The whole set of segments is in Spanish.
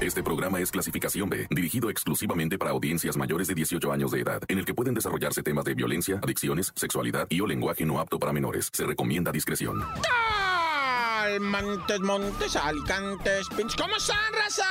Este programa es clasificación B, dirigido exclusivamente para audiencias mayores de 18 años de edad, en el que pueden desarrollarse temas de violencia, adicciones, sexualidad y o lenguaje no apto para menores. Se recomienda discreción. Montes, montes, alicantes, pinches. ¿Cómo están, raza?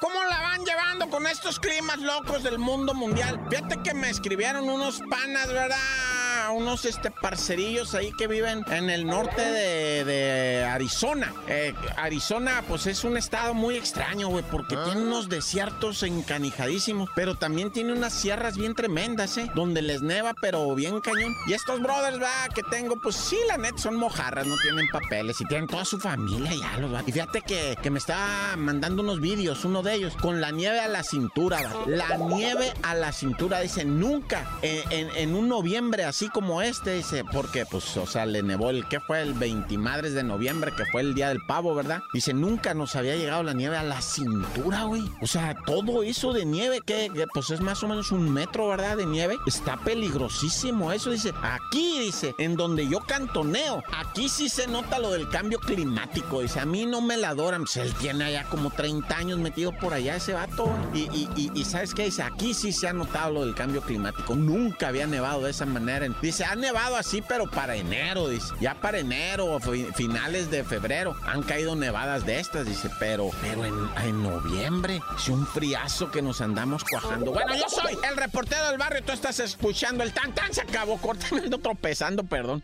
¿Cómo la van llevando con estos climas locos del mundo mundial? Fíjate que me escribieron unos panas, ¿verdad? Unos este, parcerillos ahí que viven en el norte de, Arizona. Eh, Arizona, pues es un estado muy extraño, güey, porque tiene unos desiertos encanijadísimos, pero también tiene unas sierras bien tremendas, ¿eh? Donde les neva, pero bien cañón. Y estos brothers, ¿verdad? Que tengo, pues sí, la net son mojarras, no tienen papeles y tienen toda su familia ya los va. Y fíjate que, que, me está mandando unos vídeos, uno de ellos, con la nieve a la cintura, La nieve a la cintura, dice, nunca en, en, un noviembre así como este, dice, porque pues, o sea, le nevó el, ¿qué fue? El 20 madres de noviembre, que fue el día del pavo, ¿verdad? Dice, nunca nos había llegado la nieve a la cintura, güey. O sea, todo eso de nieve, que, pues es más o menos un metro, ¿verdad? De nieve. Está peligrosísimo eso, dice. Aquí, dice, en donde yo cantoneo, aquí sí se nota lo del cambio climático Dice, a mí no me la adoran. Pues él tiene allá como 30 años metido por allá ese vato. Y, ¿sabes qué? Dice, aquí sí se ha notado lo del cambio climático. Nunca había nevado de esa manera. Dice, ha nevado así, pero para enero, dice. Ya para enero, finales de febrero, han caído nevadas de estas, dice. Pero, pero en, noviembre, es un friazo que nos andamos cuajando. Bueno, yo soy el reportero del barrio. Tú estás escuchando el tan tan. Se acabó. El tropezando, perdón.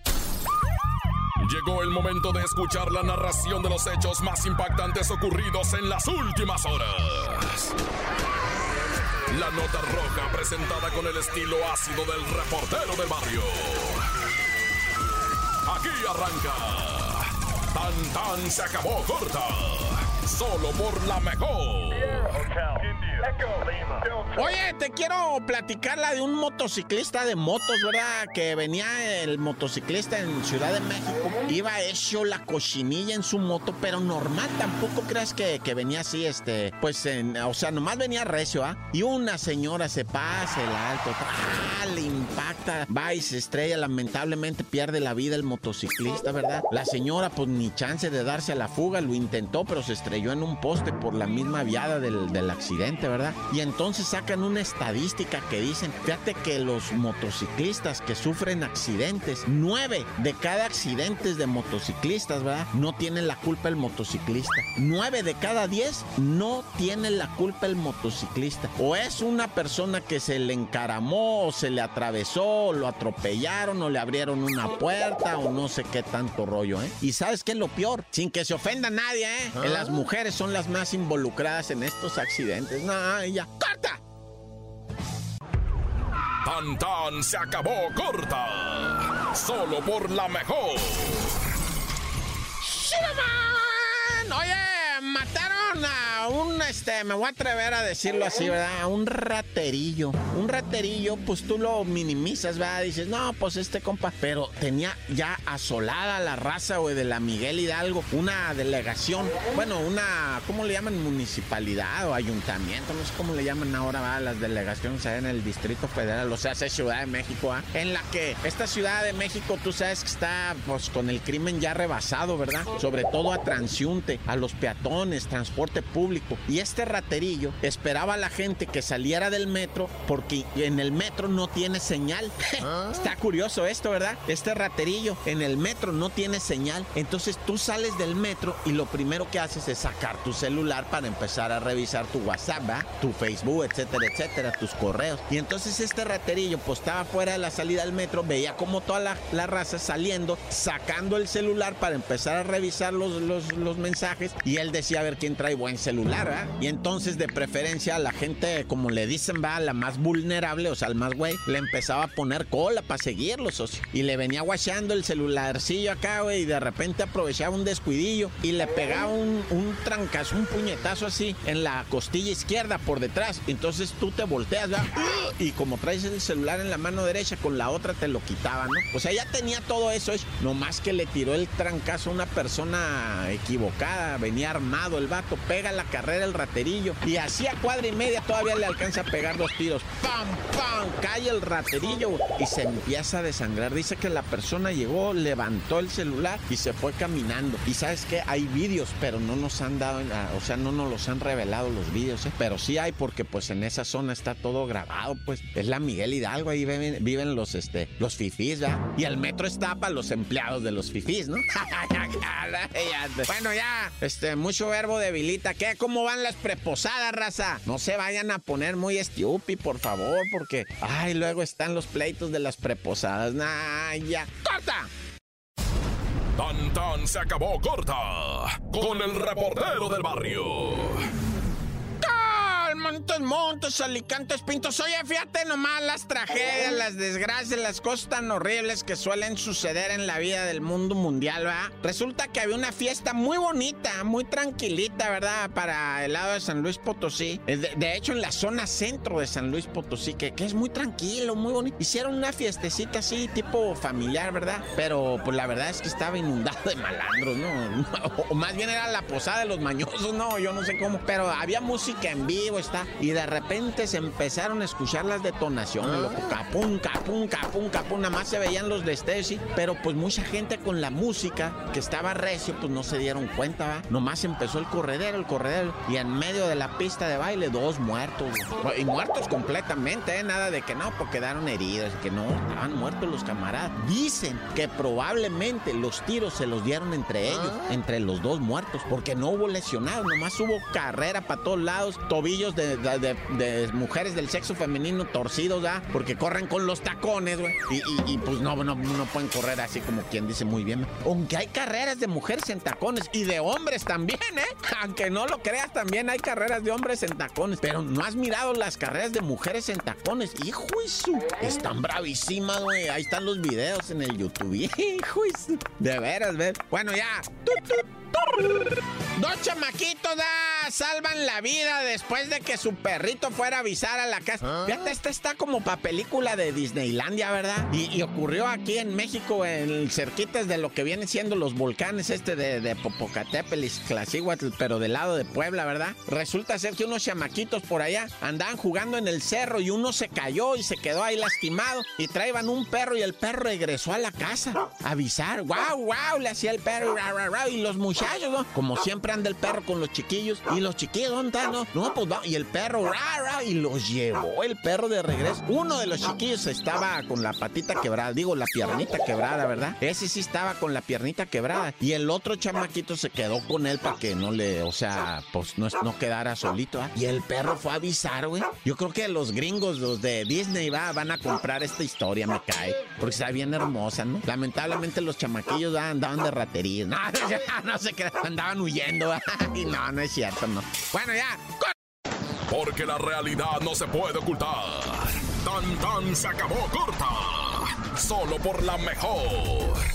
Llegó el momento de escuchar la narración de los hechos más impactantes ocurridos en las últimas horas. La nota roja presentada con el estilo ácido del reportero del barrio. Aquí arranca. Tan tan se acabó corta. Solo por la mejor. Oye, te quiero platicar la de un motociclista de motos, ¿verdad? Que venía el motociclista en Ciudad de México. Iba hecho la cochinilla en su moto, pero normal. Tampoco creas que, venía así, este, pues, en, o sea, nomás venía recio, ¿ah? Y una señora se pasa el alto, ¡ah! le impacta, va y se estrella. Lamentablemente pierde la vida el motociclista, ¿verdad? La señora, pues, ni chance de darse a la fuga, lo intentó, pero se estrelló en un poste por la misma viada del, del accidente, ¿verdad? Y entonces sacan una estadística que dicen, fíjate que los motociclistas que sufren accidentes, nueve de cada accidente de motociclistas, ¿verdad? No tienen la culpa el motociclista. Nueve de cada diez no tienen la culpa el motociclista. O es una persona que se le encaramó, o se le atravesó, lo atropellaron, o le abrieron una puerta, o no sé qué tanto rollo, ¿eh? Y sabes qué es lo peor, sin que se ofenda a nadie, ¿eh? ¿Ah? Las mujeres son las más involucradas en estos accidentes. No, ya, ¡corta! Tan tan se acabó corta. Solo por la mejor. Oye, mataron un, este, me voy a atrever a decirlo así, ¿verdad? Un raterillo. Un raterillo, pues tú lo minimizas, ¿verdad? Dices, no, pues este compa. Pero tenía ya asolada la raza, güey, de la Miguel Hidalgo. Una delegación, bueno, una, ¿cómo le llaman? Municipalidad o ayuntamiento, no sé cómo le llaman ahora, ¿verdad? Las delegaciones en el Distrito Federal, o sea, es Ciudad de México, ¿ah? En la que esta Ciudad de México, tú sabes que está, pues, con el crimen ya rebasado, ¿verdad? Sobre todo a transiunte, a los peatones, transporte público. Y este raterillo esperaba a la gente que saliera del metro porque en el metro no tiene señal. Ah. Está curioso esto, ¿verdad? Este raterillo en el metro no tiene señal. Entonces tú sales del metro y lo primero que haces es sacar tu celular para empezar a revisar tu WhatsApp, tu Facebook, etcétera, etcétera, tus correos. Y entonces este raterillo pues estaba fuera de la salida del metro, veía como toda la, la raza saliendo, sacando el celular para empezar a revisar los, los, los mensajes y él decía a ver quién trae buen celular, ¿verdad? Y entonces de preferencia la gente, como le dicen, va, la más vulnerable, o sea, al más güey, le empezaba a poner cola para seguirlo, socio. Y le venía guachando el celularcillo acá, güey, y de repente aprovechaba un descuidillo y le pegaba un, un trancazo, un puñetazo así en la costilla izquierda por detrás. Entonces tú te volteas, ¿verdad? Y como traes el celular en la mano derecha, con la otra te lo quitaba, ¿no? O sea, ya tenía todo eso, nomás que le tiró el trancazo a una persona equivocada, venía armado el vato, pega la carrera el raterillo. Y así a cuadra y media todavía le alcanza a pegar dos tiros. ¡Pam, pam! Cae el raterillo y se empieza a desangrar. Dice que la persona llegó, levantó el celular y se fue caminando. Y sabes que hay vídeos, pero no nos han dado, o sea, no nos los han revelado los vídeos, ¿eh? pero sí hay porque pues en esa zona está todo grabado, pues es la Miguel Hidalgo, ahí viven, los, este, los fifís, ¿verdad? Y el metro está para los empleados de los fifís, ¿no? bueno, ya, este, mucho verbo ¿Qué? ¿Cómo van las preposadas, raza? No se vayan a poner muy estúpidos, por favor, porque, ay, luego están los pleitos de las preposadas. Nah. ¡Corta! Tan tan se acabó corta con el reportero del barrio. Montes, alicantes, pintos. Oye, fíjate nomás las tragedias, las desgracias, las cosas tan horribles que suelen suceder en la vida del mundo mundial, ¿verdad? Resulta que había una fiesta muy bonita, muy tranquilita, ¿verdad? Para el lado de San Luis Potosí. Eh, de, hecho, en la zona centro de San Luis Potosí, que, que, es muy tranquilo, muy bonito. Hicieron una fiestecita así, tipo familiar, ¿verdad? Pero pues la verdad es que estaba inundado de malandros, ¿no? O más bien era la posada de los mañosos, ¿no? Yo no sé cómo. Pero había música en vivo, y de repente se empezaron a escuchar las detonaciones, loco. Capum, capum, capum, capum. Nada más se veían los destellos, pero pues mucha gente con la música que estaba recio, pues no se dieron cuenta, ¿va? Nomás empezó el corredero, el corredero. Y en medio de la pista de baile, dos muertos. Y muertos completamente, ¿eh? Nada de que no, porque quedaron heridos. Que no, estaban muertos los camaradas. Dicen que probablemente los tiros se los dieron entre ellos, entre los dos muertos, porque no hubo lesionados. Nomás hubo carrera para todos lados, tobillos de de, mujeres del sexo femenino torcidos, ¿ya? Porque corren con los tacones, güey. Y, pues no, no, no pueden correr así como quien dice muy bien. Aunque hay carreras de mujeres en tacones y de hombres también, ¿eh? Aunque no lo creas, también hay carreras de hombres en tacones. Pero no has mirado las carreras de mujeres en tacones. Hijo su. Están bravísimas, güey. Ahí están los videos en el YouTube. Hijo su. De veras, ¿ves? Bueno, ya. Dos chamaquitos da, salvan la vida después de que su perrito fuera a avisar a la casa. ¿Ah? Fíjate, esta está como para película de Disneylandia, ¿verdad? Y, ocurrió aquí en México, en cerquitas de lo que vienen siendo los volcanes este de, de Popocatépetl y Tlacíhuatl, pero del lado de Puebla, ¿verdad? Resulta ser que unos chamaquitos por allá andaban jugando en el cerro y uno se cayó y se quedó ahí lastimado y traían un perro y el perro regresó a la casa a avisar. ¡Wow, wow! Le hacía el perro y los muchachos como siempre anda el perro con los chiquillos. Y los chiquillos, ¿dónde están? No, no pues va. Y el perro, y los llevó el perro de regreso. Uno de los chiquillos estaba con la patita quebrada, digo, la piernita quebrada, ¿verdad? Ese sí estaba con la piernita quebrada. Y el otro chamaquito se quedó con él para que no le, o sea, pues no, no quedara solito. ¿ah? Y el perro fue a avisar, güey. Yo creo que los gringos, los de Disney, va, van a comprar esta historia, me cae. Porque está bien hermosa, ¿no? Lamentablemente los chamaquillos andaban de ratería. No, no sé que andaban huyendo. y no, no es cierto, no. Bueno, ya. Porque la realidad no se puede ocultar. Tan tan se acabó corta. Solo por la mejor.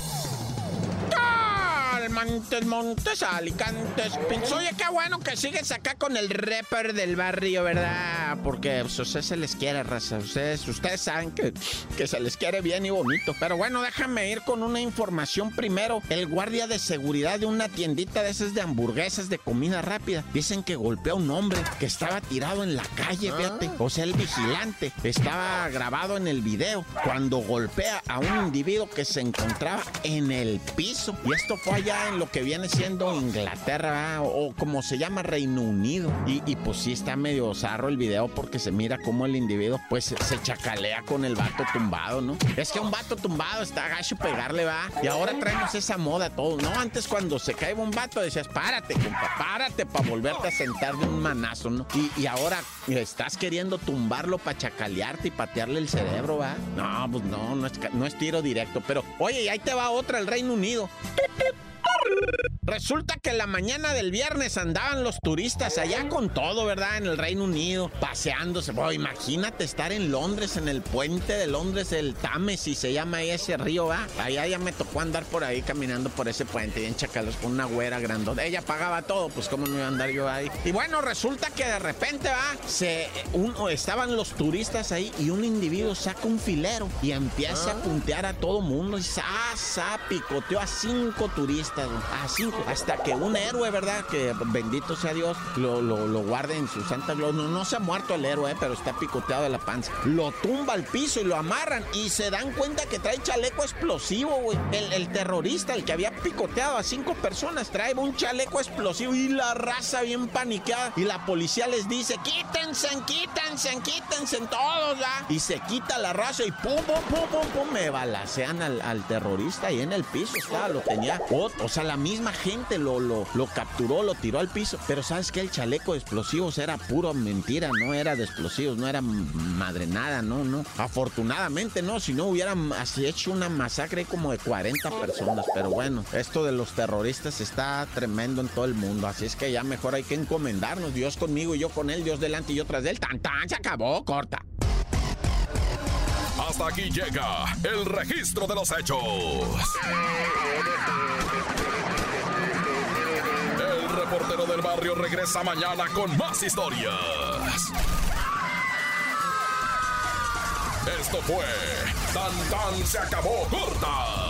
Montes, Montes, Alicantes, Oye, qué bueno que sigues acá con el rapper del barrio, ¿verdad? Porque pues, se les quiere, raza. Ustedes, ustedes saben que, que se les quiere bien y bonito. Pero bueno, déjame ir con una información primero. El guardia de seguridad de una tiendita de esas de hamburguesas de comida rápida. Dicen que golpeó a un hombre que estaba tirado en la calle, fíjate. O sea, el vigilante estaba grabado en el video cuando golpea a un individuo que se encontraba en el piso. Y esto fue allá en lo que viene siendo Inglaterra o, como se llama Reino Unido. Y, pues sí está medio zarro el video porque se mira como el individuo pues se, chacalea con el vato tumbado, ¿no? Es que un vato tumbado está gacho pegarle, va. Y ahora traemos esa moda todos, ¿no? Antes cuando se cae un vato decías, párate, compa, párate para volverte a sentar de un manazo, ¿no? Y, ahora estás queriendo tumbarlo para chacalearte y patearle el cerebro, ¿va? No, pues no, no es, no es tiro directo. Pero, oye, y ahí te va otra, el Reino Unido. Woo! Resulta que la mañana del viernes andaban los turistas allá con todo, ¿verdad? En el Reino Unido, paseándose. imagínate estar en Londres, en el puente de Londres, el Tames, y se llama ahí ese río, ¿va? Allá ya me tocó andar por ahí caminando por ese puente y en Chacalos con una güera grandota. Ella pagaba todo, pues cómo no iba a andar yo ahí. Y bueno, resulta que de repente, ¿va? Se, uno, estaban los turistas ahí y un individuo saca un filero y empieza a ah. puntear a todo mundo y sa, sa, picoteó a cinco turistas, a cinco Hasta que un héroe, ¿verdad? Que bendito sea Dios, lo, lo, lo guarde en su santa gloria. No, no se ha muerto el héroe, pero está picoteado de la panza. Lo tumba al piso y lo amarran y se dan cuenta que trae chaleco explosivo, güey. El, el terrorista, el que había picoteado a cinco personas, trae un chaleco explosivo y la raza bien paniqueada. Y la policía les dice, quítense, quítense, quítense todos, ¿ya? Y se quita la raza y pum, pum, pum, pum, pum, me balacean al, al terrorista y en el piso estaba, lo tenía. O, o sea, la misma gente lo, lo, lo capturó, lo tiró al piso. Pero sabes que el chaleco de explosivos era puro mentira, no era de explosivos, no era madre nada, no, no. Afortunadamente no, si no hubieran hecho una masacre como de 40 personas. Pero bueno, esto de los terroristas está tremendo en todo el mundo. Así es que ya mejor hay que encomendarnos. Dios conmigo y yo con él, Dios delante y yo tras él. Tan tan, se acabó, corta. Hasta aquí llega el registro de los hechos. Reportero del barrio regresa mañana con más historias. Esto fue Tan Tan se acabó corta